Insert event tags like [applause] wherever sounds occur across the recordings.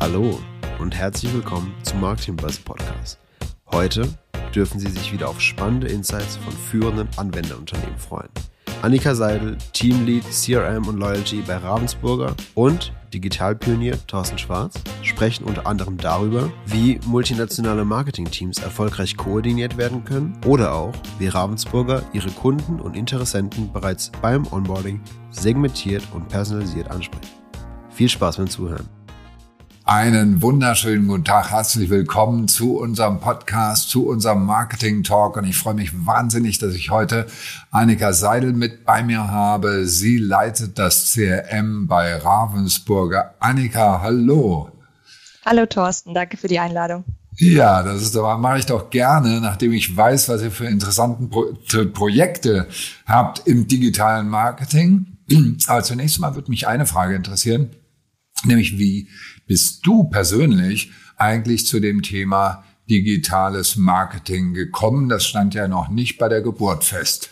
Hallo und herzlich willkommen zum Marketing Buzz Podcast. Heute dürfen Sie sich wieder auf spannende Insights von führenden Anwenderunternehmen freuen. Annika Seidel, Teamlead CRM und Loyalty bei Ravensburger und Digitalpionier Thorsten Schwarz sprechen unter anderem darüber, wie multinationale Marketingteams erfolgreich koordiniert werden können oder auch, wie Ravensburger ihre Kunden und Interessenten bereits beim Onboarding segmentiert und personalisiert anspricht. Viel Spaß beim Zuhören. Einen wunderschönen guten Tag, herzlich willkommen zu unserem Podcast, zu unserem Marketing Talk und ich freue mich wahnsinnig, dass ich heute Annika Seidel mit bei mir habe. Sie leitet das CRM bei Ravensburger. Annika, hallo. Hallo Thorsten, danke für die Einladung. Ja, das ist aber mache ich doch gerne, nachdem ich weiß, was ihr für interessanten Pro Projekte habt im digitalen Marketing. [clears throat] Aber zunächst mal würde mich eine Frage interessieren, nämlich wie bist du persönlich eigentlich zu dem Thema digitales Marketing gekommen? Das stand ja noch nicht bei der Geburt fest.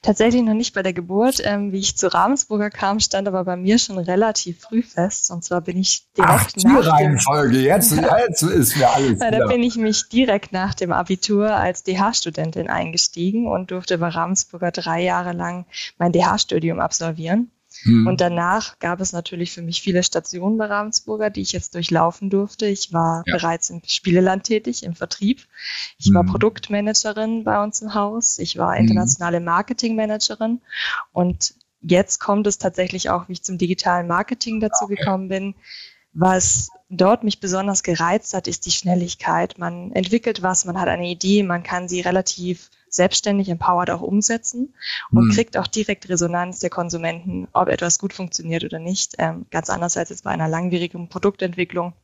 Tatsächlich noch nicht bei der Geburt. Ähm, wie ich zu Ravensburger kam, stand aber bei mir schon relativ früh fest. Und zwar bin ich direkt Ach, nach Reihenfolge. Jetzt, [laughs] jetzt ist mir alles. Da bin ich mich direkt nach dem Abitur als DH-Studentin eingestiegen und durfte bei Ravensburger drei Jahre lang mein DH-Studium absolvieren. Mhm. Und danach gab es natürlich für mich viele Stationen bei Ravensburger, die ich jetzt durchlaufen durfte. Ich war ja. bereits im Spieleland tätig, im Vertrieb. Ich mhm. war Produktmanagerin bei uns im Haus. Ich war mhm. internationale Marketingmanagerin. Und jetzt kommt es tatsächlich auch, wie ich zum digitalen Marketing dazu okay. gekommen bin. Was dort mich besonders gereizt hat, ist die Schnelligkeit. Man entwickelt was, man hat eine Idee, man kann sie relativ selbstständig empowered auch umsetzen und mhm. kriegt auch direkt Resonanz der Konsumenten, ob etwas gut funktioniert oder nicht. Ähm, ganz anders als jetzt bei einer langwierigen Produktentwicklung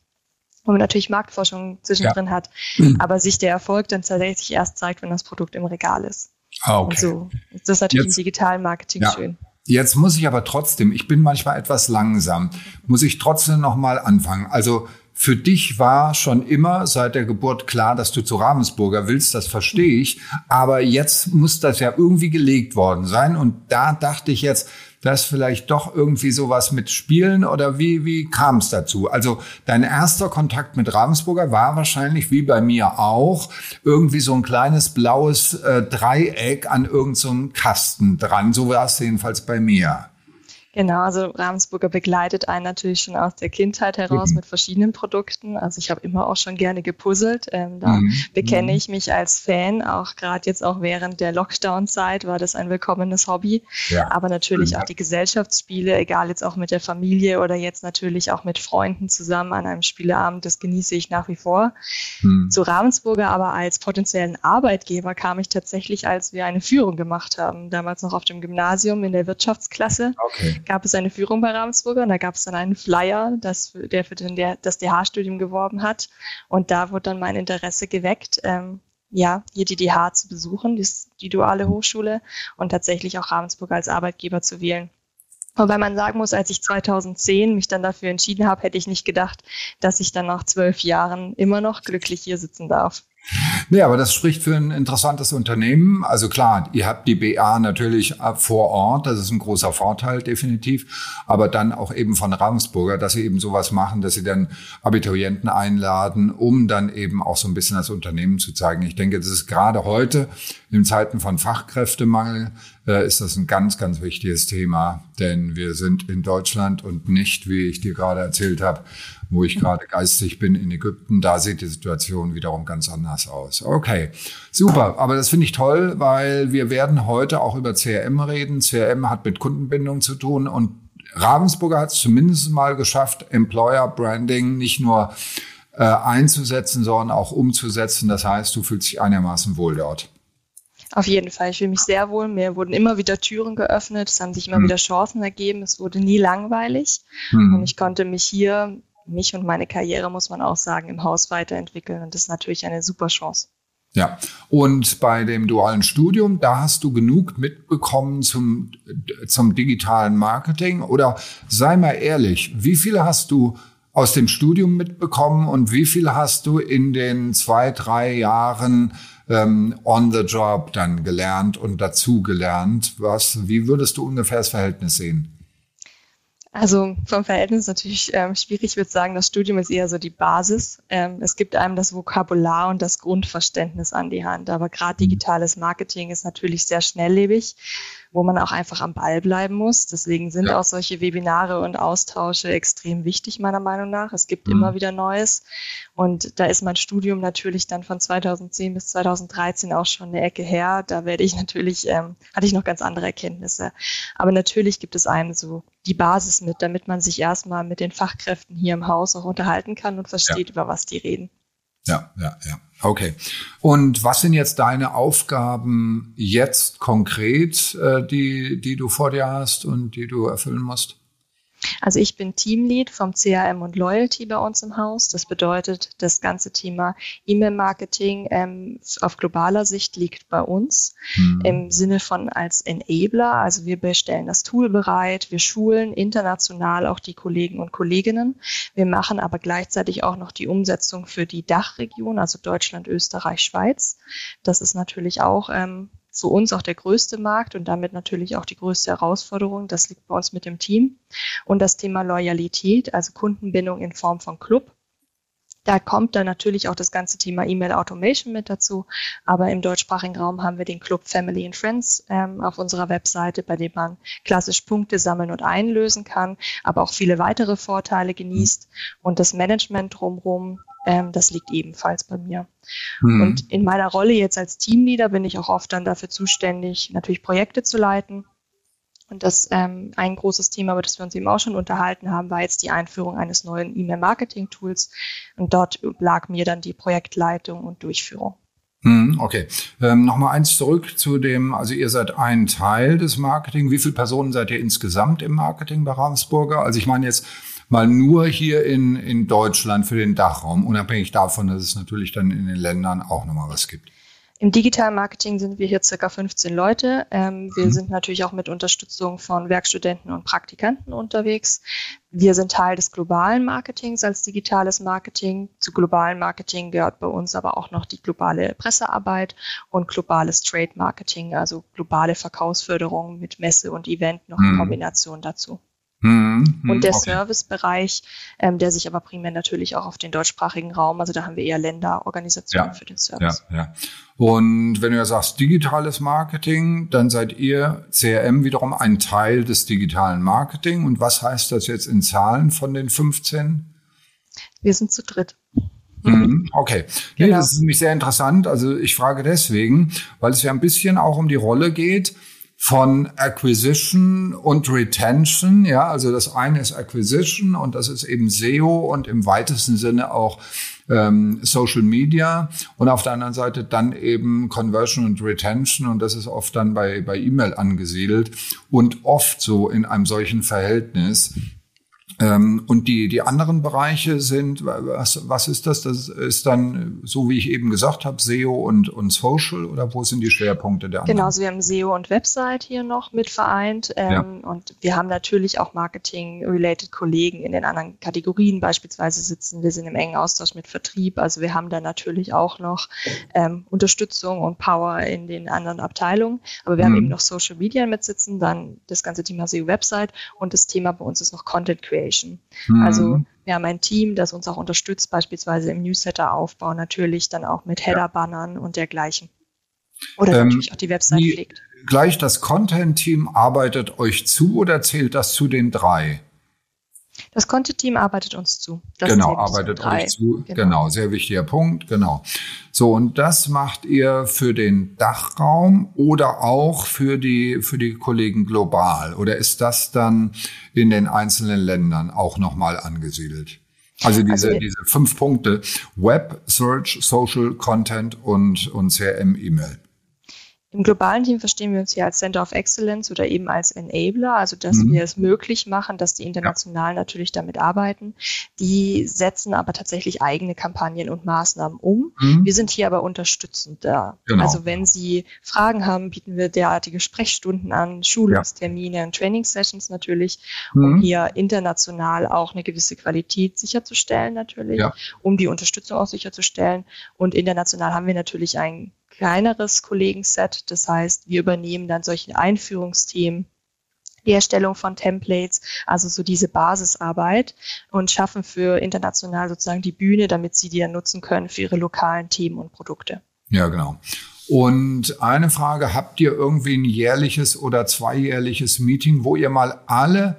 wo man natürlich Marktforschung zwischendrin ja. hat, mhm. aber sich der Erfolg dann tatsächlich erst zeigt, wenn das Produkt im Regal ist. Ah, okay. Und so. Das ist natürlich Jetzt, im digitalen Marketing ja. schön. Jetzt muss ich aber trotzdem, ich bin manchmal etwas langsam, muss ich trotzdem nochmal anfangen. Also für dich war schon immer seit der Geburt klar, dass du zu Ravensburger willst, das verstehe ich. Aber jetzt muss das ja irgendwie gelegt worden sein. Und da dachte ich jetzt, das vielleicht doch irgendwie sowas mit Spielen oder wie, wie kam es dazu? Also dein erster Kontakt mit Ravensburger war wahrscheinlich, wie bei mir auch, irgendwie so ein kleines blaues äh, Dreieck an irgendeinem so Kasten dran. So war es jedenfalls bei mir. Genau, also Ravensburger begleitet einen natürlich schon aus der Kindheit heraus mhm. mit verschiedenen Produkten. Also ich habe immer auch schon gerne gepuzzelt. Ähm, da mhm. bekenne mhm. ich mich als Fan. Auch gerade jetzt auch während der Lockdown-Zeit war das ein willkommenes Hobby. Ja. Aber natürlich ja. auch die Gesellschaftsspiele, egal jetzt auch mit der Familie oder jetzt natürlich auch mit Freunden zusammen an einem Spieleabend, das genieße ich nach wie vor. Mhm. Zu Ravensburger aber als potenziellen Arbeitgeber kam ich tatsächlich, als wir eine Führung gemacht haben. Damals noch auf dem Gymnasium in der Wirtschaftsklasse. Okay gab es eine Führung bei Ravensburger und da gab es dann einen Flyer, das, der für den, der, das DH-Studium geworben hat. Und da wurde dann mein Interesse geweckt, ähm, ja, hier die DH zu besuchen, die, die duale Hochschule und tatsächlich auch Ravensburger als Arbeitgeber zu wählen. Wobei man sagen muss, als ich 2010 mich dann dafür entschieden habe, hätte ich nicht gedacht, dass ich dann nach zwölf Jahren immer noch glücklich hier sitzen darf. Nee, aber das spricht für ein interessantes Unternehmen. Also klar, ihr habt die BA natürlich vor Ort, das ist ein großer Vorteil definitiv, aber dann auch eben von Ravensburger, dass sie eben sowas machen, dass sie dann Abiturienten einladen, um dann eben auch so ein bisschen das Unternehmen zu zeigen. Ich denke, das ist gerade heute in Zeiten von Fachkräftemangel äh, ist das ein ganz, ganz wichtiges Thema, denn wir sind in Deutschland und nicht, wie ich dir gerade erzählt habe, wo ich gerade geistig bin in Ägypten. Da sieht die Situation wiederum ganz anders aus. Okay, super. Aber das finde ich toll, weil wir werden heute auch über CRM reden. CRM hat mit Kundenbindung zu tun und Ravensburger hat es zumindest mal geschafft, Employer Branding nicht nur äh, einzusetzen, sondern auch umzusetzen. Das heißt, du fühlst dich einigermaßen wohl dort. Auf jeden Fall. Ich fühle mich sehr wohl. Mir wurden immer wieder Türen geöffnet. Es haben sich immer mhm. wieder Chancen ergeben. Es wurde nie langweilig. Mhm. Und ich konnte mich hier mich und meine Karriere, muss man auch sagen, im Haus weiterentwickeln. Und das ist natürlich eine super Chance. Ja, und bei dem dualen Studium, da hast du genug mitbekommen zum, zum digitalen Marketing? Oder sei mal ehrlich, wie viel hast du aus dem Studium mitbekommen und wie viel hast du in den zwei, drei Jahren ähm, on the job dann gelernt und dazu gelernt? Was, wie würdest du ungefähr das Verhältnis sehen? Also vom Verhältnis natürlich ähm, schwierig. Ich würde sagen, das Studium ist eher so die Basis. Ähm, es gibt einem das Vokabular und das Grundverständnis an die Hand. Aber gerade digitales Marketing ist natürlich sehr schnelllebig wo man auch einfach am Ball bleiben muss. Deswegen sind ja. auch solche Webinare und Austausche extrem wichtig, meiner Meinung nach. Es gibt mhm. immer wieder Neues. Und da ist mein Studium natürlich dann von 2010 bis 2013 auch schon eine Ecke her. Da werde ich natürlich, ähm, hatte ich noch ganz andere Erkenntnisse. Aber natürlich gibt es einem so die Basis mit, damit man sich erstmal mit den Fachkräften hier im Haus auch unterhalten kann und versteht, ja. über was die reden. Ja, ja, ja. Okay. Und was sind jetzt deine Aufgaben jetzt konkret, äh, die, die du vor dir hast und die du erfüllen musst? Also ich bin Teamlead vom CRM und Loyalty bei uns im Haus. Das bedeutet, das ganze Thema E-Mail-Marketing ähm, auf globaler Sicht liegt bei uns mhm. im Sinne von als Enabler. Also wir bestellen das Tool bereit, wir schulen international auch die Kollegen und Kolleginnen. Wir machen aber gleichzeitig auch noch die Umsetzung für die Dachregion, also Deutschland, Österreich, Schweiz. Das ist natürlich auch ähm, für uns auch der größte Markt und damit natürlich auch die größte Herausforderung. Das liegt bei uns mit dem Team. Und das Thema Loyalität, also Kundenbindung in Form von Club. Da kommt dann natürlich auch das ganze Thema E-Mail Automation mit dazu. Aber im deutschsprachigen Raum haben wir den Club Family and Friends ähm, auf unserer Webseite, bei dem man klassisch Punkte sammeln und einlösen kann, aber auch viele weitere Vorteile genießt. Und das Management drumherum ähm, das liegt ebenfalls bei mir. Mhm. Und in meiner Rolle jetzt als Teamleader bin ich auch oft dann dafür zuständig, natürlich Projekte zu leiten. Und das ähm, ein großes Thema, über das wir uns eben auch schon unterhalten haben, war jetzt die Einführung eines neuen E-Mail-Marketing-Tools. Und dort lag mir dann die Projektleitung und Durchführung. Hm, okay. Ähm, Nochmal eins zurück zu dem, also ihr seid ein Teil des Marketing. Wie viele Personen seid ihr insgesamt im Marketing bei Ravensburger? Also ich meine jetzt mal nur hier in, in Deutschland für den Dachraum, unabhängig davon, dass es natürlich dann in den Ländern auch nochmal was gibt. Im digitalen Marketing sind wir hier circa 15 Leute. Ähm, wir mhm. sind natürlich auch mit Unterstützung von Werkstudenten und Praktikanten unterwegs. Wir sind Teil des globalen Marketings als digitales Marketing. Zu globalen Marketing gehört bei uns aber auch noch die globale Pressearbeit und globales Trade Marketing, also globale Verkaufsförderung mit Messe und Event noch in mhm. Kombination dazu. Mhm, und der okay. Servicebereich, ähm, der sich aber primär natürlich auch auf den deutschsprachigen Raum, also da haben wir eher Länderorganisationen ja, für den Service. Ja, ja. Und wenn du ja sagst digitales Marketing, dann seid ihr CRM wiederum ein Teil des digitalen Marketing. Und was heißt das jetzt in Zahlen von den 15? Wir sind zu dritt. Mhm, okay. Nee, genau. das ist nämlich sehr interessant. Also ich frage deswegen, weil es ja ein bisschen auch um die Rolle geht, von Acquisition und Retention. Ja, also das eine ist Acquisition und das ist eben SEO und im weitesten Sinne auch ähm, Social Media und auf der anderen Seite dann eben Conversion und Retention und das ist oft dann bei, bei E-Mail angesiedelt und oft so in einem solchen Verhältnis. Ähm, und die, die anderen Bereiche sind, was, was ist das? Das ist dann, so wie ich eben gesagt habe, SEO und, und Social oder wo sind die Schwerpunkte der anderen? Genau, also wir haben SEO und Website hier noch mit vereint ähm, ja. und wir haben natürlich auch Marketing-related Kollegen in den anderen Kategorien beispielsweise sitzen. Wir sind im engen Austausch mit Vertrieb, also wir haben da natürlich auch noch ähm, Unterstützung und Power in den anderen Abteilungen, aber wir mhm. haben eben noch Social Media mit sitzen, dann das ganze Thema SEO-Website und das Thema bei uns ist noch Content Creation Creation. Mhm. Also wir haben ein Team, das uns auch unterstützt, beispielsweise im Newsletter-Aufbau, natürlich dann auch mit Header-Bannern und dergleichen. Oder ähm, natürlich auch die Website die, pflegt. Gleich das Content-Team arbeitet euch zu oder zählt das zu den drei? Das Content-Team arbeitet uns zu. Das genau, arbeitet euch zu. Genau. genau. sehr wichtiger Punkt. Genau. So, und das macht ihr für den Dachraum oder auch für die, für die Kollegen global? Oder ist das dann in den einzelnen Ländern auch nochmal angesiedelt? Also diese, also, diese fünf Punkte Web, Search, Social, Content und, und CRM-E-Mail. Im globalen Team verstehen wir uns hier als Center of Excellence oder eben als Enabler, also dass mhm. wir es möglich machen, dass die international ja. natürlich damit arbeiten. Die setzen aber tatsächlich eigene Kampagnen und Maßnahmen um. Mhm. Wir sind hier aber unterstützend da. Genau. Also wenn Sie Fragen haben, bieten wir derartige Sprechstunden an, Schulungstermine ja. und Training Sessions natürlich, um mhm. hier international auch eine gewisse Qualität sicherzustellen natürlich, ja. um die Unterstützung auch sicherzustellen. Und international haben wir natürlich ein kleineres Kollegenset. Das heißt, wir übernehmen dann solche Einführungsthemen die Erstellung von Templates, also so diese Basisarbeit und schaffen für international sozusagen die Bühne, damit sie die dann nutzen können für ihre lokalen Themen und Produkte. Ja, genau. Und eine Frage, habt ihr irgendwie ein jährliches oder zweijährliches Meeting, wo ihr mal alle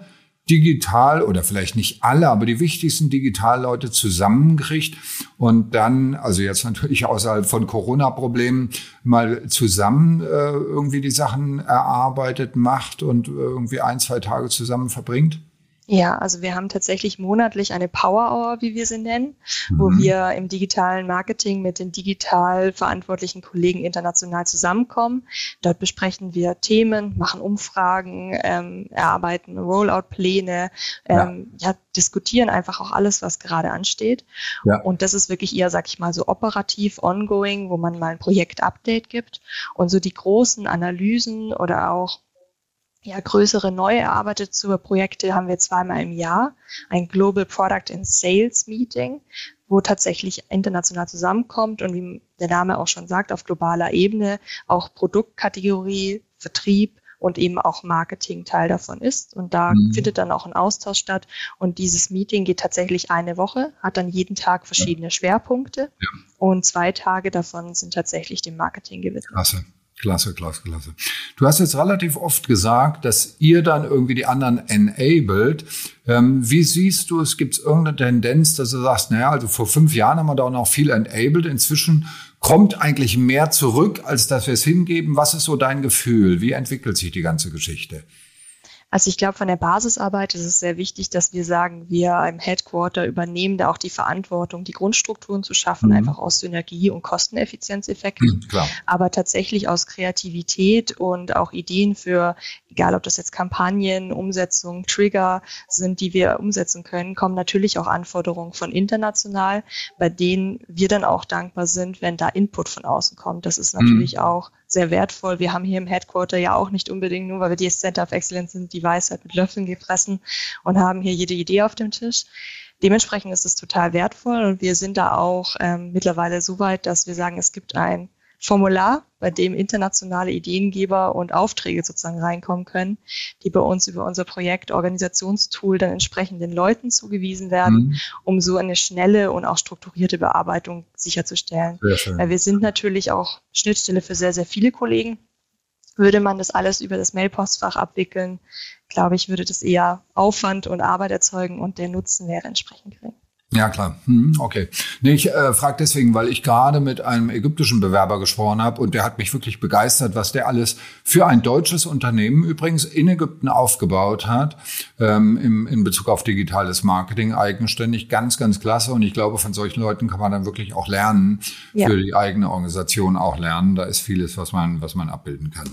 digital oder vielleicht nicht alle, aber die wichtigsten Digitalleute zusammenkriegt und dann, also jetzt natürlich außerhalb von Corona-Problemen, mal zusammen äh, irgendwie die Sachen erarbeitet, macht und irgendwie ein, zwei Tage zusammen verbringt? Ja, also wir haben tatsächlich monatlich eine Power Hour, wie wir sie nennen, mhm. wo wir im digitalen Marketing mit den digital verantwortlichen Kollegen international zusammenkommen. Dort besprechen wir Themen, machen Umfragen, ähm, erarbeiten Rollout-Pläne, ähm, ja. ja. diskutieren einfach auch alles, was gerade ansteht. Ja. Und das ist wirklich eher, sag ich mal, so operativ, ongoing, wo man mal ein Projekt-Update gibt. Und so die großen Analysen oder auch ja, größere neu erarbeitete Projekte haben wir zweimal im Jahr. Ein Global Product and Sales Meeting, wo tatsächlich international zusammenkommt und wie der Name auch schon sagt, auf globaler Ebene auch Produktkategorie, Vertrieb und eben auch Marketing Teil davon ist. Und da mhm. findet dann auch ein Austausch statt. Und dieses Meeting geht tatsächlich eine Woche, hat dann jeden Tag verschiedene Schwerpunkte. Ja. Und zwei Tage davon sind tatsächlich dem Marketing gewidmet. Klasse. Klasse, klasse, klasse. Du hast jetzt relativ oft gesagt, dass ihr dann irgendwie die anderen enabled. Ähm, wie siehst du es? Gibt es irgendeine Tendenz, dass du sagst, naja, also vor fünf Jahren haben wir da auch noch viel enabled. Inzwischen kommt eigentlich mehr zurück, als dass wir es hingeben. Was ist so dein Gefühl? Wie entwickelt sich die ganze Geschichte? Also ich glaube, von der Basisarbeit ist es sehr wichtig, dass wir sagen, wir im Headquarter übernehmen da auch die Verantwortung, die Grundstrukturen zu schaffen, mhm. einfach aus Synergie- und Kosteneffizienzeffekten. Mhm, aber tatsächlich aus Kreativität und auch Ideen für, egal ob das jetzt Kampagnen, Umsetzung, Trigger sind, die wir umsetzen können, kommen natürlich auch Anforderungen von international, bei denen wir dann auch dankbar sind, wenn da Input von außen kommt. Das ist natürlich mhm. auch sehr wertvoll. Wir haben hier im Headquarter ja auch nicht unbedingt nur, weil wir die Center of Excellence sind, die Weisheit mit Löffeln gefressen und haben hier jede Idee auf dem Tisch. Dementsprechend ist es total wertvoll und wir sind da auch ähm, mittlerweile so weit, dass wir sagen, es gibt ein Formular, bei dem internationale Ideengeber und Aufträge sozusagen reinkommen können, die bei uns über unser Projekt Organisationstool dann entsprechend den Leuten zugewiesen werden, mhm. um so eine schnelle und auch strukturierte Bearbeitung sicherzustellen. Weil wir sind natürlich auch Schnittstelle für sehr, sehr viele Kollegen. Würde man das alles über das Mailpostfach abwickeln, glaube ich, würde das eher Aufwand und Arbeit erzeugen und der Nutzen wäre entsprechend gering. Ja, klar. Hm, okay. Nee, ich äh, frage deswegen, weil ich gerade mit einem ägyptischen Bewerber gesprochen habe und der hat mich wirklich begeistert, was der alles für ein deutsches Unternehmen übrigens in Ägypten aufgebaut hat, ähm, im, in Bezug auf digitales Marketing eigenständig. Ganz, ganz klasse. Und ich glaube, von solchen Leuten kann man dann wirklich auch lernen, ja. für die eigene Organisation auch lernen. Da ist vieles, was man, was man abbilden kann.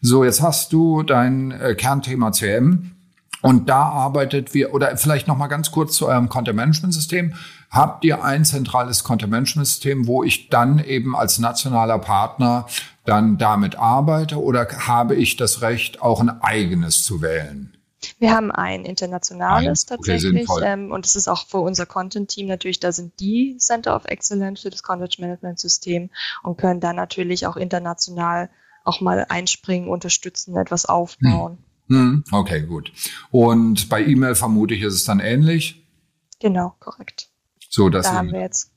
So, jetzt hast du dein äh, Kernthema CM. Und da arbeitet wir, oder vielleicht noch mal ganz kurz zu eurem Content-Management-System. Habt ihr ein zentrales Content-Management-System, wo ich dann eben als nationaler Partner dann damit arbeite oder habe ich das Recht, auch ein eigenes zu wählen? Wir haben ein internationales ein, tatsächlich ähm, und es ist auch für unser Content-Team natürlich, da sind die Center of Excellence für das Content-Management-System und können dann natürlich auch international auch mal einspringen, unterstützen, etwas aufbauen. Hm. Hm, okay, gut. Und bei E-Mail vermute ich, ist es dann ähnlich? Genau, korrekt. So, dass da haben wir jetzt,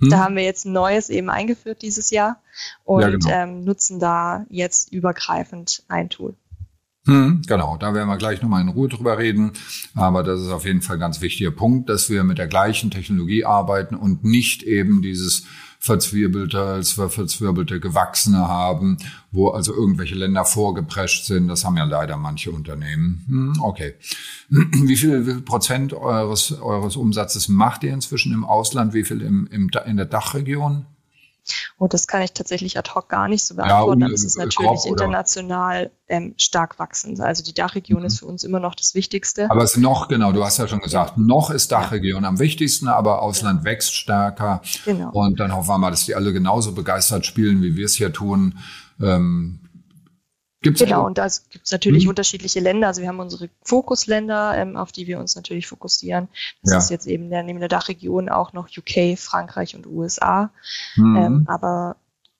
hm? da haben wir jetzt ein neues eben eingeführt dieses Jahr und ja, genau. ähm, nutzen da jetzt übergreifend ein Tool. Hm, genau, da werden wir gleich nochmal in Ruhe drüber reden. Aber das ist auf jeden Fall ein ganz wichtiger Punkt, dass wir mit der gleichen Technologie arbeiten und nicht eben dieses verzwirbelte, verzwirbelte Gewachsene haben, wo also irgendwelche Länder vorgeprescht sind. Das haben ja leider manche Unternehmen. Hm, okay. Wie viel, wie viel Prozent eures, eures Umsatzes macht ihr inzwischen im Ausland? Wie viel im, im, in der Dachregion? Und das kann ich tatsächlich ad hoc gar nicht so beantworten. Ja, es ist natürlich international ähm, stark wachsend. Also die Dachregion mhm. ist für uns immer noch das Wichtigste. Aber es ist noch, genau, du hast ja schon gesagt, ja. noch ist Dachregion am wichtigsten, aber Ausland ja. wächst stärker. Genau. Und dann hoffen wir mal, dass die alle genauso begeistert spielen, wie wir es hier tun. Ähm, Gibt's genau, und da gibt es natürlich mhm. unterschiedliche Länder. Also wir haben unsere Fokusländer, ähm, auf die wir uns natürlich fokussieren. Das ja. ist jetzt eben der, neben der Dachregion auch noch UK, Frankreich und USA. Mhm. Ähm, aber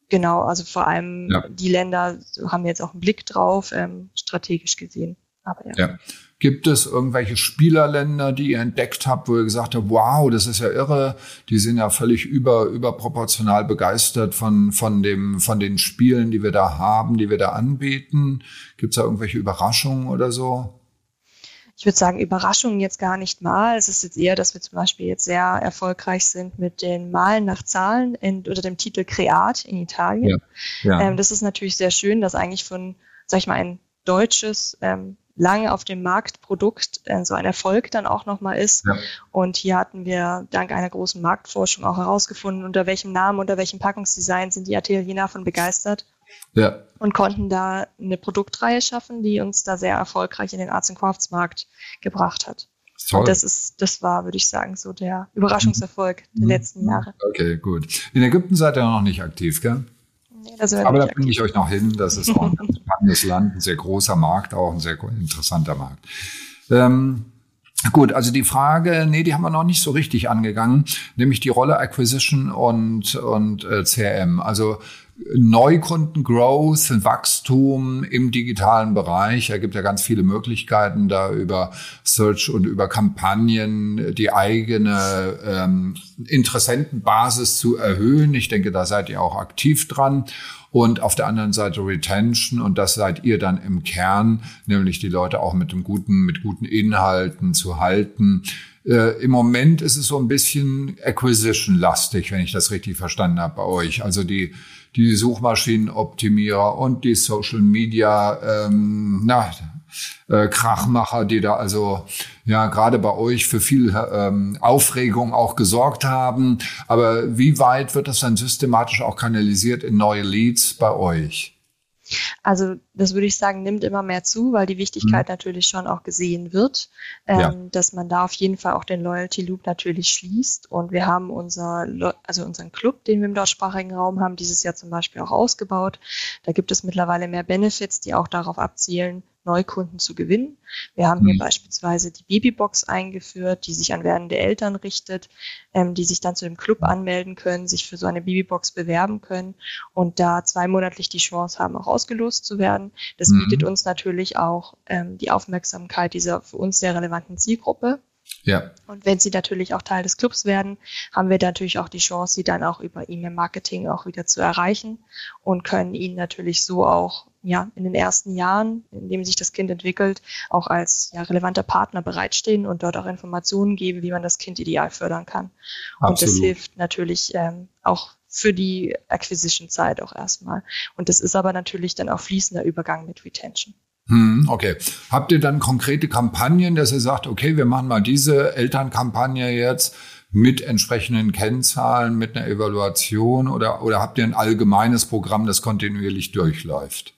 genau, also vor allem ja. die Länder haben wir jetzt auch einen Blick drauf, ähm, strategisch gesehen. Aber ja. ja. Gibt es irgendwelche Spielerländer, die ihr entdeckt habt, wo ihr gesagt habt, wow, das ist ja irre, die sind ja völlig über, überproportional begeistert von, von dem, von den Spielen, die wir da haben, die wir da anbieten? Gibt es da irgendwelche Überraschungen oder so? Ich würde sagen, Überraschungen jetzt gar nicht mal. Es ist jetzt eher, dass wir zum Beispiel jetzt sehr erfolgreich sind mit den Malen nach Zahlen in, unter dem Titel Creat in Italien. Ja, ja. Ähm, das ist natürlich sehr schön, dass eigentlich von, sag ich mal, ein deutsches ähm, lange auf dem Markt Produkt äh, so ein Erfolg dann auch nochmal ist. Ja. Und hier hatten wir dank einer großen Marktforschung auch herausgefunden, unter welchem Namen, unter welchem Packungsdesign sind die Italiener davon begeistert. Ja. Und konnten da eine Produktreihe schaffen, die uns da sehr erfolgreich in den Arts and Crafts Markt gebracht hat. Toll. Und das ist, das war, würde ich sagen, so der Überraschungserfolg der mhm. letzten Jahre. Okay, gut. In Ägypten seid ihr noch nicht aktiv, gell? Nee, Aber da bringe ich euch noch hin. Das ist auch ein [laughs] spannendes Land, ein sehr großer Markt, auch ein sehr interessanter Markt. Ähm, Gut, also die Frage, nee, die haben wir noch nicht so richtig angegangen, nämlich die Rolle Acquisition und, und äh, CRM. Also Neukunden, Growth, Wachstum im digitalen Bereich. Da gibt ja ganz viele Möglichkeiten, da über Search und über Kampagnen die eigene ähm, Interessentenbasis zu erhöhen. Ich denke, da seid ihr auch aktiv dran. Und auf der anderen Seite Retention und das seid ihr dann im Kern, nämlich die Leute auch mit dem guten, mit guten Inhalten zu halten. Äh, Im Moment ist es so ein bisschen Acquisition-lastig, wenn ich das richtig verstanden habe bei euch. Also die die Suchmaschinenoptimierer und die Social Media ähm, na, äh, Krachmacher, die da also ja gerade bei euch für viel ähm, Aufregung auch gesorgt haben. Aber wie weit wird das dann systematisch auch kanalisiert in neue Leads bei euch? Also das würde ich sagen, nimmt immer mehr zu, weil die Wichtigkeit mhm. natürlich schon auch gesehen wird, ähm, ja. dass man da auf jeden Fall auch den Loyalty Loop natürlich schließt. Und wir haben unser, also unseren Club, den wir im deutschsprachigen Raum haben, dieses Jahr zum Beispiel auch ausgebaut. Da gibt es mittlerweile mehr Benefits, die auch darauf abzielen, Neukunden zu gewinnen. Wir haben hier mhm. beispielsweise die Babybox eingeführt, die sich an werdende Eltern richtet, ähm, die sich dann zu dem Club anmelden können, sich für so eine Babybox bewerben können und da zweimonatlich die Chance haben, auch ausgelost zu werden. Das mhm. bietet uns natürlich auch ähm, die Aufmerksamkeit dieser für uns sehr relevanten Zielgruppe. Ja. Und wenn sie natürlich auch Teil des Clubs werden, haben wir natürlich auch die Chance, sie dann auch über E-Mail-Marketing auch wieder zu erreichen und können ihnen natürlich so auch ja in den ersten Jahren, in dem sich das Kind entwickelt, auch als ja, relevanter Partner bereitstehen und dort auch Informationen geben, wie man das Kind ideal fördern kann. Absolut. Und das hilft natürlich ähm, auch für die Acquisition-Zeit auch erstmal. Und das ist aber natürlich dann auch fließender Übergang mit Retention. Hm, okay. Habt ihr dann konkrete Kampagnen, dass ihr sagt, okay, wir machen mal diese Elternkampagne jetzt mit entsprechenden Kennzahlen, mit einer Evaluation oder, oder habt ihr ein allgemeines Programm, das kontinuierlich durchläuft?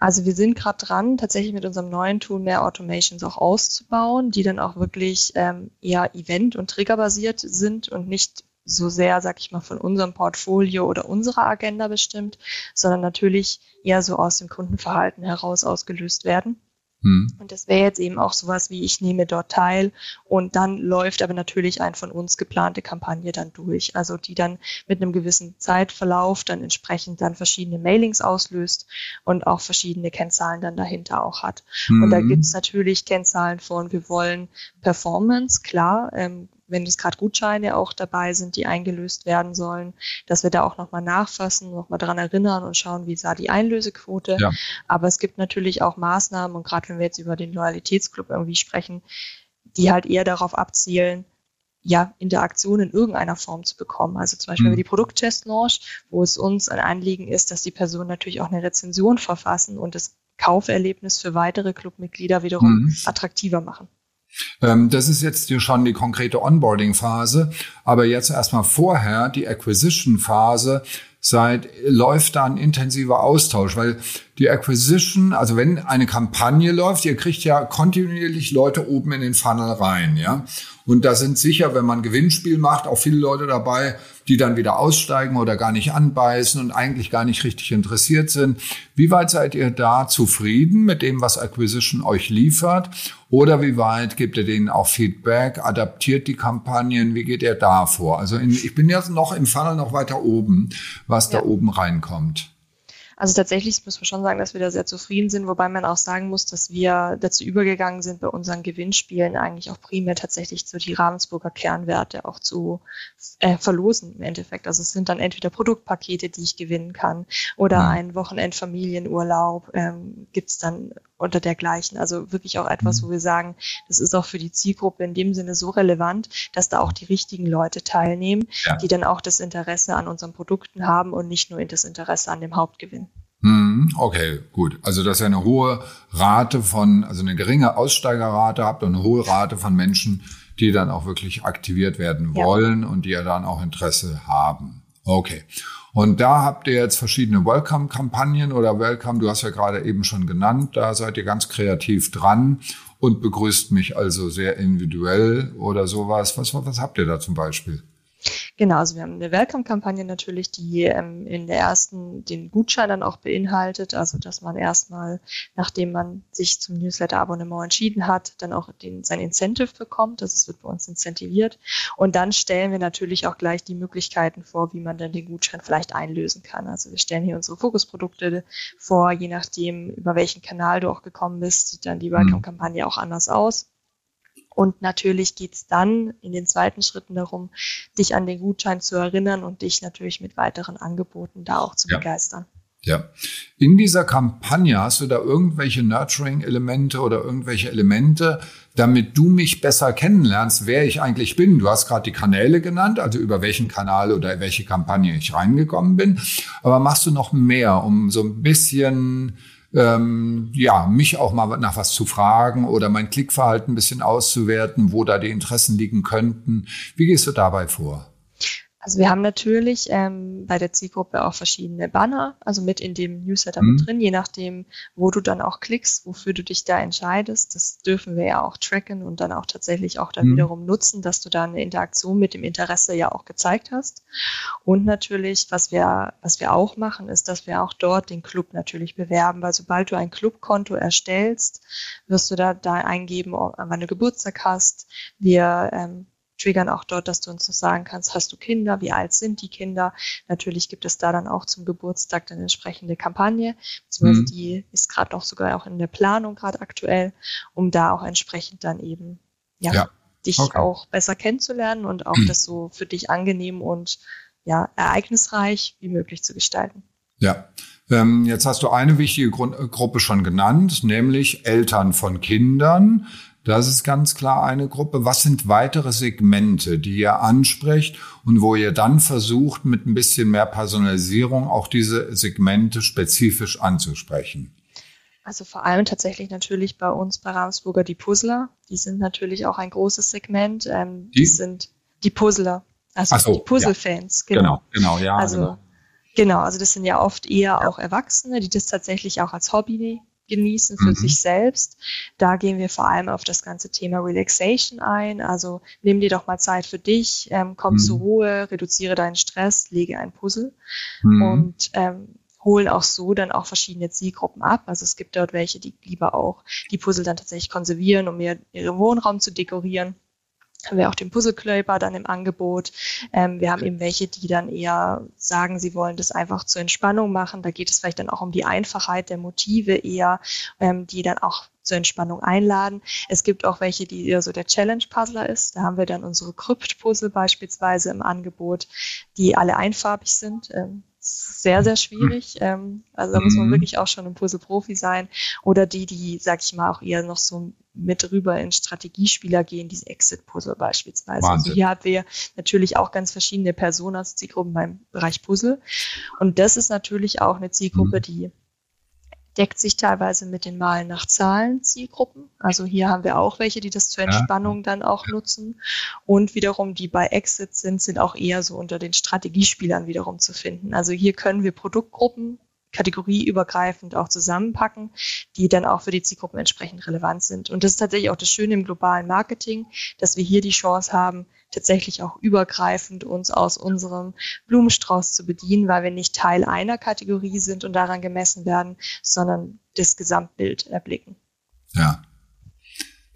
Also wir sind gerade dran, tatsächlich mit unserem neuen Tool mehr Automations auch auszubauen, die dann auch wirklich ähm, eher event- und triggerbasiert sind und nicht so sehr, sag ich mal, von unserem Portfolio oder unserer Agenda bestimmt, sondern natürlich eher so aus dem Kundenverhalten heraus ausgelöst werden. Hm. Und das wäre jetzt eben auch sowas wie, ich nehme dort teil und dann läuft aber natürlich ein von uns geplante Kampagne dann durch. Also die dann mit einem gewissen Zeitverlauf dann entsprechend dann verschiedene Mailings auslöst und auch verschiedene Kennzahlen dann dahinter auch hat. Hm. Und da hm. gibt's natürlich Kennzahlen von, wir wollen Performance, klar, ähm, wenn es gerade Gutscheine auch dabei sind, die eingelöst werden sollen, dass wir da auch nochmal nachfassen, nochmal dran erinnern und schauen, wie sah die Einlösequote. Ja. Aber es gibt natürlich auch Maßnahmen und gerade wenn wir jetzt über den Loyalitätsclub irgendwie sprechen, die halt eher darauf abzielen, ja, Interaktion in irgendeiner Form zu bekommen. Also zum Beispiel mhm. die Produkttest-Launch, wo es uns ein Anliegen ist, dass die Personen natürlich auch eine Rezension verfassen und das Kauferlebnis für weitere Clubmitglieder wiederum mhm. attraktiver machen. Ähm, das ist jetzt schon die konkrete Onboarding-Phase, aber jetzt erstmal vorher die Acquisition-Phase. Seit läuft da ein intensiver Austausch, weil die Acquisition, also wenn eine Kampagne läuft, ihr kriegt ja kontinuierlich Leute oben in den Funnel rein, ja. Und da sind sicher, wenn man Gewinnspiel macht, auch viele Leute dabei, die dann wieder aussteigen oder gar nicht anbeißen und eigentlich gar nicht richtig interessiert sind. Wie weit seid ihr da zufrieden mit dem, was Acquisition euch liefert? Oder wie weit gebt ihr denen auch Feedback? Adaptiert die Kampagnen? Wie geht ihr da vor? Also in, ich bin jetzt noch im Funnel noch weiter oben, was ja. da oben reinkommt. Also tatsächlich muss man schon sagen, dass wir da sehr zufrieden sind, wobei man auch sagen muss, dass wir dazu übergegangen sind, bei unseren Gewinnspielen eigentlich auch primär tatsächlich so die Ravensburger Kernwerte auch zu äh, verlosen im Endeffekt. Also es sind dann entweder Produktpakete, die ich gewinnen kann, oder mhm. ein Wochenendfamilienurlaub ähm, gibt dann unter dergleichen. Also wirklich auch etwas, mhm. wo wir sagen, das ist auch für die Zielgruppe in dem Sinne so relevant, dass da auch die richtigen Leute teilnehmen, ja. die dann auch das Interesse an unseren Produkten haben und nicht nur das Interesse an dem Hauptgewinn. Mhm. Okay, gut. Also dass ihr eine hohe Rate von, also eine geringe Aussteigerrate habt und eine hohe Rate von Menschen, die dann auch wirklich aktiviert werden wollen ja. und die ja dann auch Interesse haben. Okay. Und da habt ihr jetzt verschiedene Welcome-Kampagnen oder Welcome, du hast ja gerade eben schon genannt, da seid ihr ganz kreativ dran und begrüßt mich also sehr individuell oder sowas. Was, was habt ihr da zum Beispiel? Genau, also wir haben eine Welcome-Kampagne natürlich, die ähm, in der ersten den Gutschein dann auch beinhaltet, also dass man erstmal, nachdem man sich zum Newsletter-Abonnement entschieden hat, dann auch den, sein Incentive bekommt. Also es wird bei uns incentiviert. Und dann stellen wir natürlich auch gleich die Möglichkeiten vor, wie man dann den Gutschein vielleicht einlösen kann. Also wir stellen hier unsere Fokusprodukte vor, je nachdem, über welchen Kanal du auch gekommen bist, sieht dann die mhm. Welcome-Kampagne auch anders aus. Und natürlich geht's dann in den zweiten Schritten darum, dich an den Gutschein zu erinnern und dich natürlich mit weiteren Angeboten da auch zu ja. begeistern. Ja. In dieser Kampagne hast du da irgendwelche Nurturing-Elemente oder irgendwelche Elemente, damit du mich besser kennenlernst, wer ich eigentlich bin. Du hast gerade die Kanäle genannt, also über welchen Kanal oder welche Kampagne ich reingekommen bin. Aber machst du noch mehr, um so ein bisschen ähm, ja, mich auch mal nach was zu fragen oder mein Klickverhalten ein bisschen auszuwerten, wo da die Interessen liegen könnten. Wie gehst du dabei vor? Also wir haben natürlich ähm, bei der Zielgruppe auch verschiedene Banner, also mit in dem Newsletter mhm. mit drin, je nachdem, wo du dann auch klickst, wofür du dich da entscheidest. Das dürfen wir ja auch tracken und dann auch tatsächlich auch dann mhm. wiederum nutzen, dass du da eine Interaktion mit dem Interesse ja auch gezeigt hast. Und natürlich, was wir, was wir auch machen, ist, dass wir auch dort den Club natürlich bewerben, weil sobald du ein Clubkonto erstellst, wirst du da, da eingeben, wann du Geburtstag hast. Wir ähm, triggern auch dort, dass du uns das sagen kannst, hast du Kinder, wie alt sind die Kinder? Natürlich gibt es da dann auch zum Geburtstag eine entsprechende Kampagne, beziehungsweise mhm. die ist gerade noch sogar auch in der Planung gerade aktuell, um da auch entsprechend dann eben ja, ja. dich okay. auch besser kennenzulernen und auch mhm. das so für dich angenehm und ja, ereignisreich wie möglich zu gestalten. Ja, ähm, jetzt hast du eine wichtige Grund Gruppe schon genannt, nämlich Eltern von Kindern. Das ist ganz klar eine Gruppe. Was sind weitere Segmente, die ihr ansprecht und wo ihr dann versucht, mit ein bisschen mehr Personalisierung auch diese Segmente spezifisch anzusprechen? Also vor allem tatsächlich natürlich bei uns bei Ravensburger die Puzzler. Die sind natürlich auch ein großes Segment. Ähm, die? die? sind die Puzzler, also so, die Puzzle-Fans. Ja. Genau. genau, genau, ja. Also genau. genau, also das sind ja oft eher ja. auch Erwachsene, die das tatsächlich auch als Hobby genießen für mhm. sich selbst. Da gehen wir vor allem auf das ganze Thema Relaxation ein. Also nimm dir doch mal Zeit für dich, ähm, komm mhm. zur Ruhe, reduziere deinen Stress, lege ein Puzzle mhm. und ähm, holen auch so dann auch verschiedene Zielgruppen ab. Also es gibt dort welche, die lieber auch die Puzzle dann tatsächlich konservieren, um ihr, ihren Wohnraum zu dekorieren haben wir auch den Puzzleclöber dann im Angebot. Ähm, wir haben eben welche, die dann eher sagen, sie wollen das einfach zur Entspannung machen. Da geht es vielleicht dann auch um die Einfachheit der Motive eher, ähm, die dann auch zur Entspannung einladen. Es gibt auch welche, die eher so der Challenge-Puzzler ist. Da haben wir dann unsere Krypt-Puzzle beispielsweise im Angebot, die alle einfarbig sind. Ähm, sehr, sehr schwierig. Ähm, also da muss man mhm. wirklich auch schon ein Puzzle-Profi sein. Oder die, die, sag ich mal, auch eher noch so mit rüber in Strategiespieler gehen, diese Exit-Puzzle beispielsweise. Also hier haben wir natürlich auch ganz verschiedene Personas, Zielgruppen beim Bereich Puzzle. Und das ist natürlich auch eine Zielgruppe, mhm. die deckt sich teilweise mit den Malen nach Zahlen Zielgruppen. Also hier haben wir auch welche, die das zur Entspannung dann auch nutzen. Und wiederum, die bei Exit sind, sind auch eher so unter den Strategiespielern wiederum zu finden. Also hier können wir Produktgruppen kategorieübergreifend auch zusammenpacken, die dann auch für die Zielgruppen entsprechend relevant sind. Und das ist tatsächlich auch das Schöne im globalen Marketing, dass wir hier die Chance haben, tatsächlich auch übergreifend uns aus unserem Blumenstrauß zu bedienen, weil wir nicht Teil einer Kategorie sind und daran gemessen werden, sondern das Gesamtbild erblicken. Ja.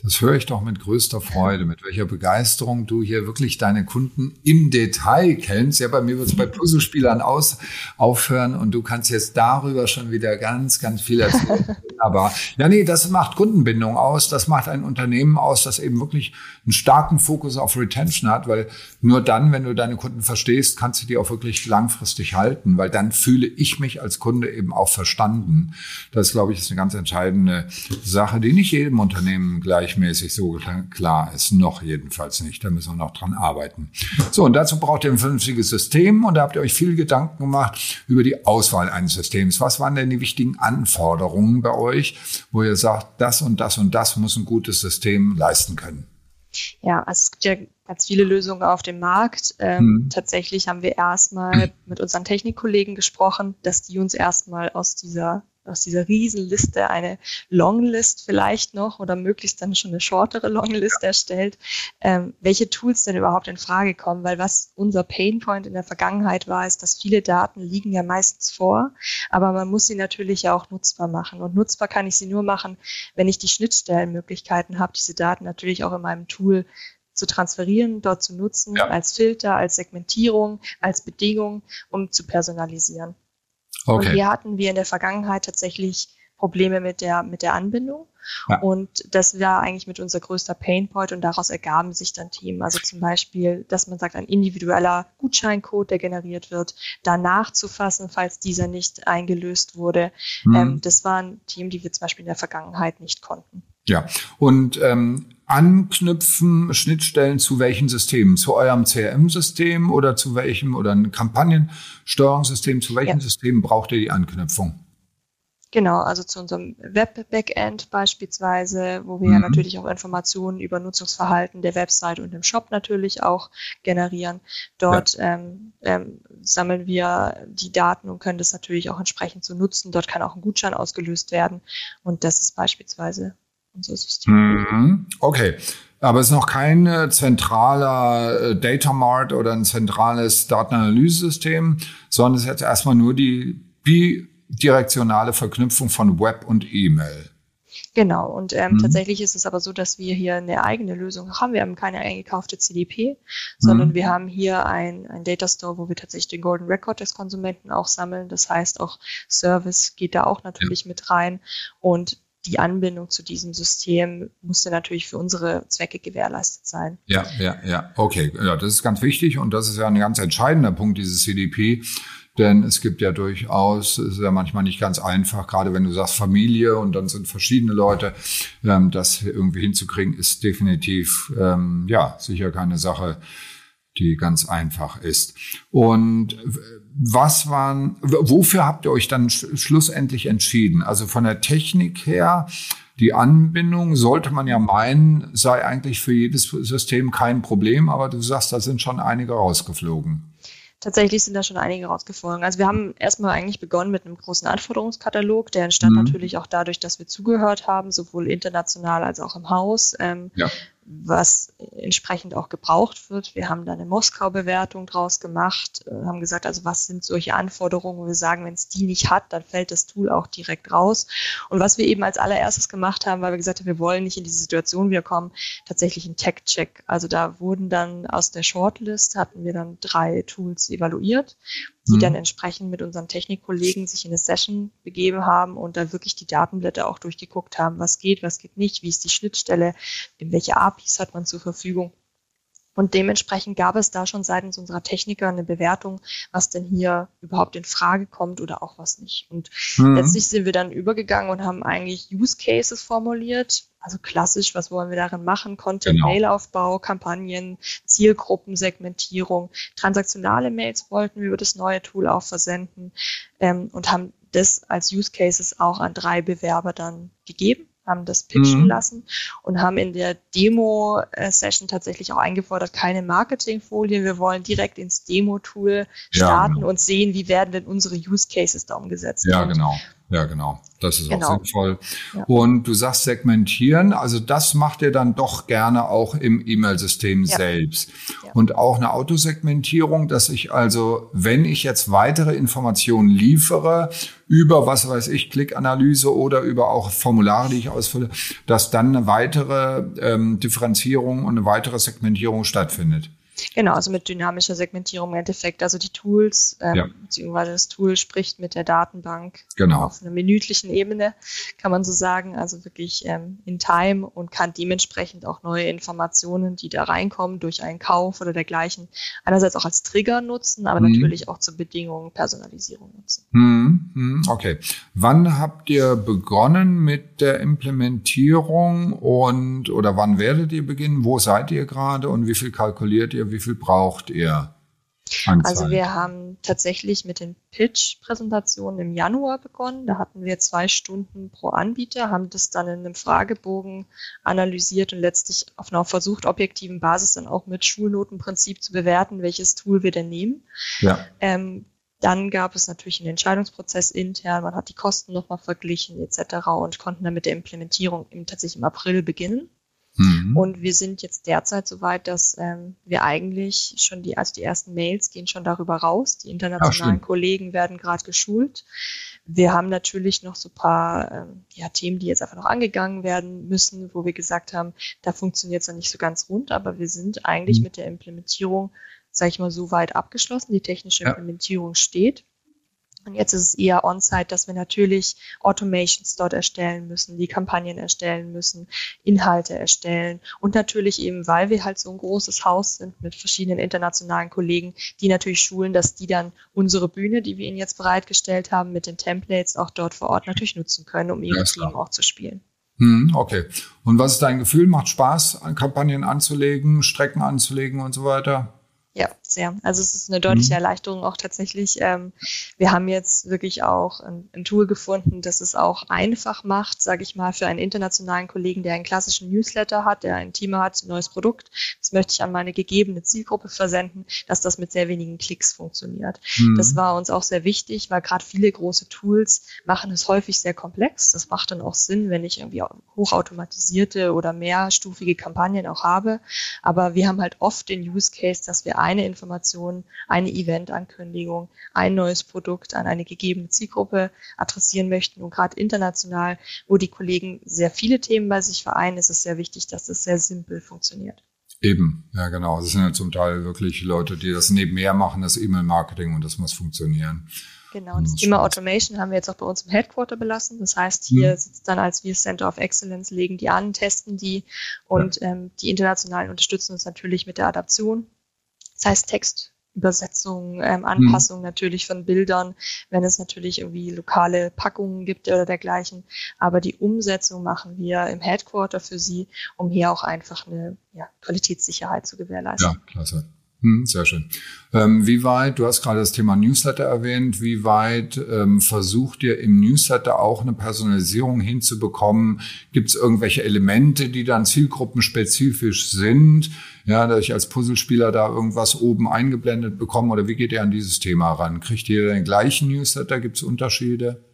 Das höre ich doch mit größter Freude, mit welcher Begeisterung du hier wirklich deine Kunden im Detail kennst. Ja, bei mir wird es bei Puzzlespielern aus, aufhören und du kannst jetzt darüber schon wieder ganz, ganz viel erzählen. [laughs] Aber ja, nee, das macht Kundenbindung aus. Das macht ein Unternehmen aus, das eben wirklich einen starken Fokus auf Retention hat, weil nur dann, wenn du deine Kunden verstehst, kannst du die auch wirklich langfristig halten, weil dann fühle ich mich als Kunde eben auch verstanden. Das, glaube ich, ist eine ganz entscheidende Sache, die nicht jedem Unternehmen gleichmäßig so klar ist. Noch jedenfalls nicht. Da müssen wir noch dran arbeiten. So, und dazu braucht ihr ein vernünftiges System und da habt ihr euch viel Gedanken gemacht über die Auswahl eines Systems. Was waren denn die wichtigen Anforderungen bei euch, wo ihr sagt, das und das und das muss ein gutes System leisten können? Ja, also es gibt ja ganz viele Lösungen auf dem Markt. Ähm, mhm. Tatsächlich haben wir erstmal [clears throat] mit unseren Technikkollegen gesprochen, dass die uns erstmal aus dieser aus dieser Riesenliste eine Longlist vielleicht noch oder möglichst dann schon eine shortere Longlist erstellt, ähm, welche Tools denn überhaupt in Frage kommen, weil was unser Painpoint in der Vergangenheit war, ist, dass viele Daten liegen ja meistens vor, aber man muss sie natürlich ja auch nutzbar machen und nutzbar kann ich sie nur machen, wenn ich die Schnittstellenmöglichkeiten habe, diese Daten natürlich auch in meinem Tool zu transferieren, dort zu nutzen, ja. als Filter, als Segmentierung, als Bedingung, um zu personalisieren. Okay. Und hier hatten wir in der Vergangenheit tatsächlich Probleme mit der, mit der Anbindung. Ja. Und das war eigentlich mit unser größter Painpoint und daraus ergaben sich dann Themen. Also zum Beispiel, dass man sagt, ein individueller Gutscheincode, der generiert wird, danach zu fassen, falls dieser nicht eingelöst wurde. Mhm. Ähm, das waren Themen, die wir zum Beispiel in der Vergangenheit nicht konnten. Ja, und ähm, anknüpfen, Schnittstellen zu welchen Systemen? Zu eurem CRM-System oder zu welchem oder ein Kampagnensteuerungssystem? Zu welchem ja. System braucht ihr die Anknüpfung? Genau, also zu unserem Web-Backend beispielsweise, wo wir mhm. ja natürlich auch Informationen über Nutzungsverhalten der Website und dem Shop natürlich auch generieren. Dort ja. ähm, ähm, sammeln wir die Daten und können das natürlich auch entsprechend so nutzen. Dort kann auch ein Gutschein ausgelöst werden und das ist beispielsweise unser System. Mhm. Okay. Aber es ist noch kein äh, zentraler äh, Data Mart oder ein zentrales Datenanalyse-System, sondern es ist jetzt erstmal nur die bidirektionale Verknüpfung von Web und E-Mail. Genau, und ähm, mhm. tatsächlich ist es aber so, dass wir hier eine eigene Lösung haben. Wir haben keine eingekaufte CDP, sondern mhm. wir haben hier ein, ein Data Store, wo wir tatsächlich den Golden Record des Konsumenten auch sammeln. Das heißt, auch Service geht da auch natürlich ja. mit rein. Und die Anbindung zu diesem System musste natürlich für unsere Zwecke gewährleistet sein. Ja, ja, ja. Okay, ja, das ist ganz wichtig und das ist ja ein ganz entscheidender Punkt dieses CDP. Denn es gibt ja durchaus, es ist ja manchmal nicht ganz einfach, gerade wenn du sagst Familie und dann sind verschiedene Leute, ähm, das irgendwie hinzukriegen, ist definitiv, ähm, ja, sicher keine Sache, die ganz einfach ist. Und was waren, wofür habt ihr euch dann schlussendlich entschieden? Also von der Technik her, die Anbindung sollte man ja meinen, sei eigentlich für jedes System kein Problem, aber du sagst, da sind schon einige rausgeflogen. Tatsächlich sind da schon einige rausgeflogen. Also wir haben erstmal eigentlich begonnen mit einem großen Anforderungskatalog, der entstand mhm. natürlich auch dadurch, dass wir zugehört haben, sowohl international als auch im Haus. Ähm, ja was entsprechend auch gebraucht wird. Wir haben da eine Moskau-Bewertung draus gemacht, äh, haben gesagt, also was sind solche Anforderungen, wo wir sagen, wenn es die nicht hat, dann fällt das Tool auch direkt raus. Und was wir eben als allererstes gemacht haben, weil wir gesagt haben, wir wollen nicht in diese Situation wieder kommen, tatsächlich ein Tech-Check. Also da wurden dann aus der Shortlist, hatten wir dann drei Tools evaluiert die mhm. dann entsprechend mit unseren Technikkollegen sich in eine Session begeben haben und da wirklich die Datenblätter auch durchgeguckt haben, was geht, was geht nicht, wie ist die Schnittstelle, in welche APIs hat man zur Verfügung. Und dementsprechend gab es da schon seitens unserer Techniker eine Bewertung, was denn hier überhaupt in Frage kommt oder auch was nicht. Und mhm. letztlich sind wir dann übergegangen und haben eigentlich Use Cases formuliert. Also klassisch, was wollen wir darin machen? Content-Mail-Aufbau, genau. Kampagnen, Zielgruppensegmentierung, transaktionale Mails wollten wir über das neue Tool auch versenden ähm, und haben das als Use Cases auch an drei Bewerber dann gegeben haben das pitchen mhm. lassen und haben in der Demo-Session tatsächlich auch eingefordert, keine Marketingfolien. Wir wollen direkt ins Demo-Tool starten ja, genau. und sehen, wie werden denn unsere Use Cases da umgesetzt. Ja, und genau. Ja, genau. Das ist genau. auch sinnvoll. Ja. Und du sagst segmentieren, also das macht ihr dann doch gerne auch im E-Mail-System ja. selbst. Ja. Und auch eine Autosegmentierung, dass ich also, wenn ich jetzt weitere Informationen liefere, über was weiß ich, Klickanalyse oder über auch Formulare, die ich ausfülle, dass dann eine weitere ähm, Differenzierung und eine weitere Segmentierung stattfindet. Genau, also mit dynamischer Segmentierung im Endeffekt. Also die Tools, ähm, ja. beziehungsweise das Tool spricht mit der Datenbank genau. auf einer minütlichen Ebene, kann man so sagen. Also wirklich ähm, in Time und kann dementsprechend auch neue Informationen, die da reinkommen durch einen Kauf oder dergleichen, einerseits auch als Trigger nutzen, aber mhm. natürlich auch zur Bedingung Personalisierung nutzen. Mhm. mhm. Okay. Wann habt ihr begonnen mit der Implementierung und oder wann werdet ihr beginnen? Wo seid ihr gerade und wie viel kalkuliert ihr? Wie viel braucht ihr? Also wir haben tatsächlich mit den Pitch-Präsentationen im Januar begonnen. Da hatten wir zwei Stunden pro Anbieter, haben das dann in einem Fragebogen analysiert und letztlich auf einer versucht objektiven Basis dann auch mit Schulnotenprinzip zu bewerten, welches Tool wir denn nehmen. Ja. Ähm, dann gab es natürlich einen Entscheidungsprozess intern, man hat die Kosten nochmal verglichen etc. und konnten dann mit der Implementierung im, tatsächlich im April beginnen. Mhm. Und wir sind jetzt derzeit so weit, dass ähm, wir eigentlich schon die, also die ersten Mails gehen schon darüber raus. Die internationalen Ach, Kollegen werden gerade geschult. Wir haben natürlich noch so paar ähm, ja, Themen, die jetzt einfach noch angegangen werden müssen, wo wir gesagt haben, da funktioniert es noch nicht so ganz rund, aber wir sind eigentlich mhm. mit der Implementierung, sage ich mal, so weit abgeschlossen. Die technische ja. Implementierung steht. Und jetzt ist es eher on-site, dass wir natürlich Automations dort erstellen müssen, die Kampagnen erstellen müssen, Inhalte erstellen und natürlich eben, weil wir halt so ein großes Haus sind mit verschiedenen internationalen Kollegen, die natürlich schulen, dass die dann unsere Bühne, die wir ihnen jetzt bereitgestellt haben, mit den Templates auch dort vor Ort natürlich nutzen können, um ihre ja, Team auch zu spielen. Hm, okay. Und was ist dein Gefühl? Macht Spaß, Kampagnen anzulegen, Strecken anzulegen und so weiter? Sehr. Also es ist eine deutliche mhm. Erleichterung auch tatsächlich. Ähm, wir haben jetzt wirklich auch ein, ein, Tool gefunden, das es auch einfach macht, sage ich mal, für einen internationalen Kollegen, der einen klassischen Newsletter hat, der ein Team hat, ein neues Produkt. Das möchte ich an meine gegebene Zielgruppe versenden, dass das mit sehr wenigen Klicks funktioniert. Mhm. Das war uns auch sehr wichtig, weil gerade viele große Tools machen es häufig sehr komplex. Das macht dann auch Sinn, wenn ich irgendwie hochautomatisierte oder mehrstufige Kampagnen auch habe. Aber wir haben halt oft den Use Case, dass wir eine Information, eine Eventankündigung, ein neues Produkt an eine gegebene Zielgruppe adressieren möchten. Und gerade international, wo die Kollegen sehr viele Themen bei sich vereinen, ist es sehr wichtig, dass das sehr simpel funktioniert. Eben, ja genau. Das sind ja zum Teil wirklich Leute, die das nebenher machen, das E-Mail-Marketing und das muss funktionieren. Genau, das Thema Automation haben wir jetzt auch bei uns im Headquarter belassen. Das heißt, hier mhm. sitzt dann als wir Center of Excellence, legen die an, testen die und ja. ähm, die Internationalen unterstützen uns natürlich mit der Adaption das heißt Textübersetzung, ähm, Anpassung mhm. natürlich von Bildern, wenn es natürlich irgendwie lokale Packungen gibt oder dergleichen. Aber die Umsetzung machen wir im Headquarter für Sie, um hier auch einfach eine ja, Qualitätssicherheit zu gewährleisten. Ja, klasse. Hm, sehr schön. Ähm, wie weit, du hast gerade das Thema Newsletter erwähnt, wie weit ähm, versucht ihr im Newsletter auch eine Personalisierung hinzubekommen? Gibt es irgendwelche Elemente, die dann zielgruppenspezifisch sind? Ja, dass ich als Puzzlespieler da irgendwas oben eingeblendet bekomme oder wie geht ihr an dieses Thema ran? Kriegt ihr den gleichen Newsletter? Gibt es Unterschiede?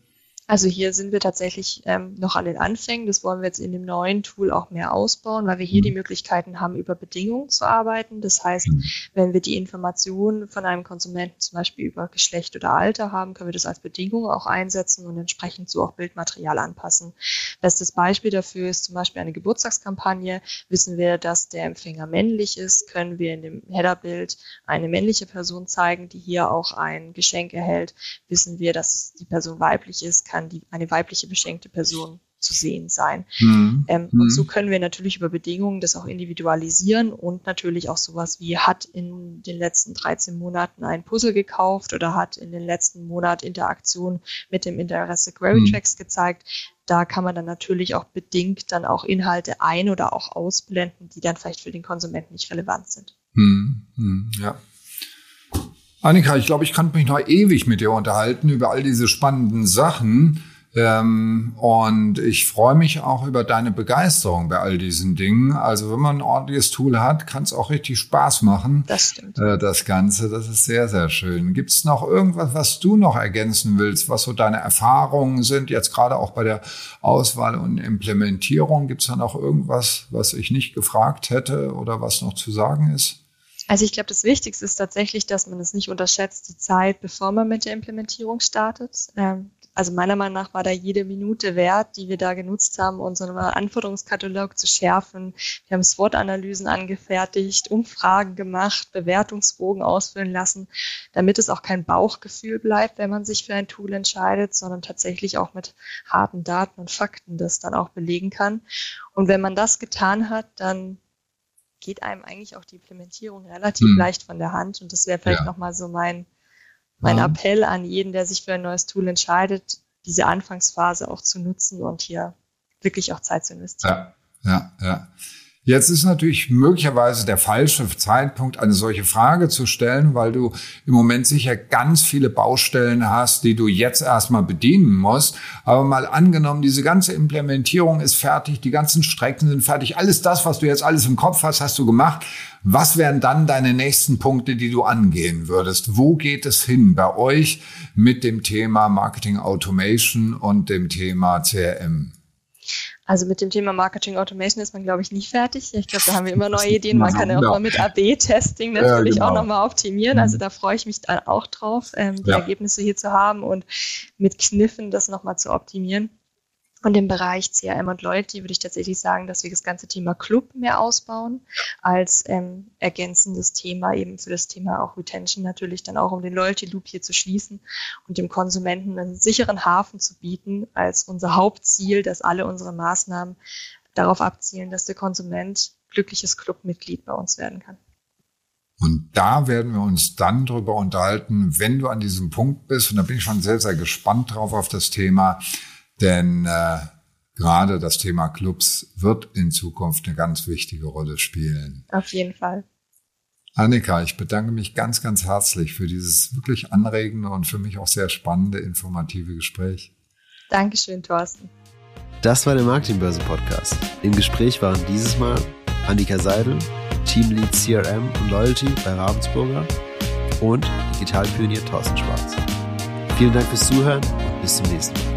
Also hier sind wir tatsächlich ähm, noch an den Anfängen. Das wollen wir jetzt in dem neuen Tool auch mehr ausbauen, weil wir hier mhm. die Möglichkeiten haben, über Bedingungen zu arbeiten. Das heißt, mhm. wenn wir die Informationen von einem Konsumenten zum Beispiel über Geschlecht oder Alter haben, können wir das als Bedingung auch einsetzen und entsprechend so auch Bildmaterial anpassen. Bestes Beispiel dafür ist zum Beispiel eine Geburtstagskampagne. Wissen wir, dass der Empfänger männlich ist, können wir in dem Headerbild eine männliche Person zeigen, die hier auch ein Geschenk erhält. Wissen wir, dass die Person weiblich ist, kann die, eine weibliche beschenkte Person zu sehen sein. Mhm. Ähm, mhm. Und so können wir natürlich über Bedingungen das auch individualisieren und natürlich auch sowas wie hat in den letzten 13 Monaten ein Puzzle gekauft oder hat in den letzten Monat Interaktion mit dem Interesse Query. Tracks mhm. gezeigt. Da kann man dann natürlich auch bedingt dann auch Inhalte ein- oder auch ausblenden, die dann vielleicht für den Konsumenten nicht relevant sind. Mhm. mhm. Ja, Annika, ich glaube, ich kann mich noch ewig mit dir unterhalten über all diese spannenden Sachen. Ähm, und ich freue mich auch über deine Begeisterung bei all diesen Dingen. Also wenn man ein ordentliches Tool hat, kann es auch richtig Spaß machen. Das stimmt. Äh, das Ganze, das ist sehr, sehr schön. Gibt es noch irgendwas, was du noch ergänzen willst, was so deine Erfahrungen sind, jetzt gerade auch bei der Auswahl und Implementierung? Gibt es da noch irgendwas, was ich nicht gefragt hätte oder was noch zu sagen ist? Also ich glaube, das Wichtigste ist tatsächlich, dass man es nicht unterschätzt, die Zeit, bevor man mit der Implementierung startet. Ähm, also meiner Meinung nach war da jede Minute wert, die wir da genutzt haben, unseren Anforderungskatalog zu schärfen. Wir haben SWOT-Analysen angefertigt, Umfragen gemacht, Bewertungsbogen ausfüllen lassen, damit es auch kein Bauchgefühl bleibt, wenn man sich für ein Tool entscheidet, sondern tatsächlich auch mit harten Daten und Fakten das dann auch belegen kann. Und wenn man das getan hat, dann geht einem eigentlich auch die Implementierung relativ hm. leicht von der Hand. Und das wäre vielleicht ja. nochmal so mein mein ja. Appell an jeden, der sich für ein neues Tool entscheidet, diese Anfangsphase auch zu nutzen und hier wirklich auch Zeit zu investieren. Ja, ja, ja. Jetzt ist natürlich möglicherweise der falsche Zeitpunkt, eine solche Frage zu stellen, weil du im Moment sicher ganz viele Baustellen hast, die du jetzt erstmal bedienen musst. Aber mal angenommen, diese ganze Implementierung ist fertig, die ganzen Strecken sind fertig, alles das, was du jetzt alles im Kopf hast, hast du gemacht. Was wären dann deine nächsten Punkte, die du angehen würdest? Wo geht es hin bei euch mit dem Thema Marketing Automation und dem Thema CRM? Also mit dem Thema Marketing Automation ist man, glaube ich, nicht fertig. Ich glaube, da haben wir immer neue Ideen. Man kann ja auch mal mit AB-Testing natürlich ja, genau. auch nochmal optimieren. Also mhm. da freue ich mich dann auch drauf, ähm, die ja. Ergebnisse hier zu haben und mit Kniffen das nochmal zu optimieren. Und im Bereich CRM und Loyalty würde ich tatsächlich sagen, dass wir das ganze Thema Club mehr ausbauen als ähm, ergänzendes Thema eben für das Thema auch Retention natürlich dann auch, um den Loyalty Loop hier zu schließen und dem Konsumenten einen sicheren Hafen zu bieten als unser Hauptziel, dass alle unsere Maßnahmen darauf abzielen, dass der Konsument glückliches Clubmitglied bei uns werden kann. Und da werden wir uns dann drüber unterhalten, wenn du an diesem Punkt bist. Und da bin ich schon sehr, sehr gespannt drauf auf das Thema denn äh, gerade das Thema Clubs wird in Zukunft eine ganz wichtige Rolle spielen. Auf jeden Fall. Annika, ich bedanke mich ganz, ganz herzlich für dieses wirklich anregende und für mich auch sehr spannende, informative Gespräch. Dankeschön, Thorsten. Das war der Marketingbörse Podcast. Im Gespräch waren dieses Mal Annika Seidel, Teamlead CRM und Loyalty bei Ravensburger und Digitalpionier Thorsten Schwarz. Vielen Dank fürs Zuhören und bis zum nächsten Mal.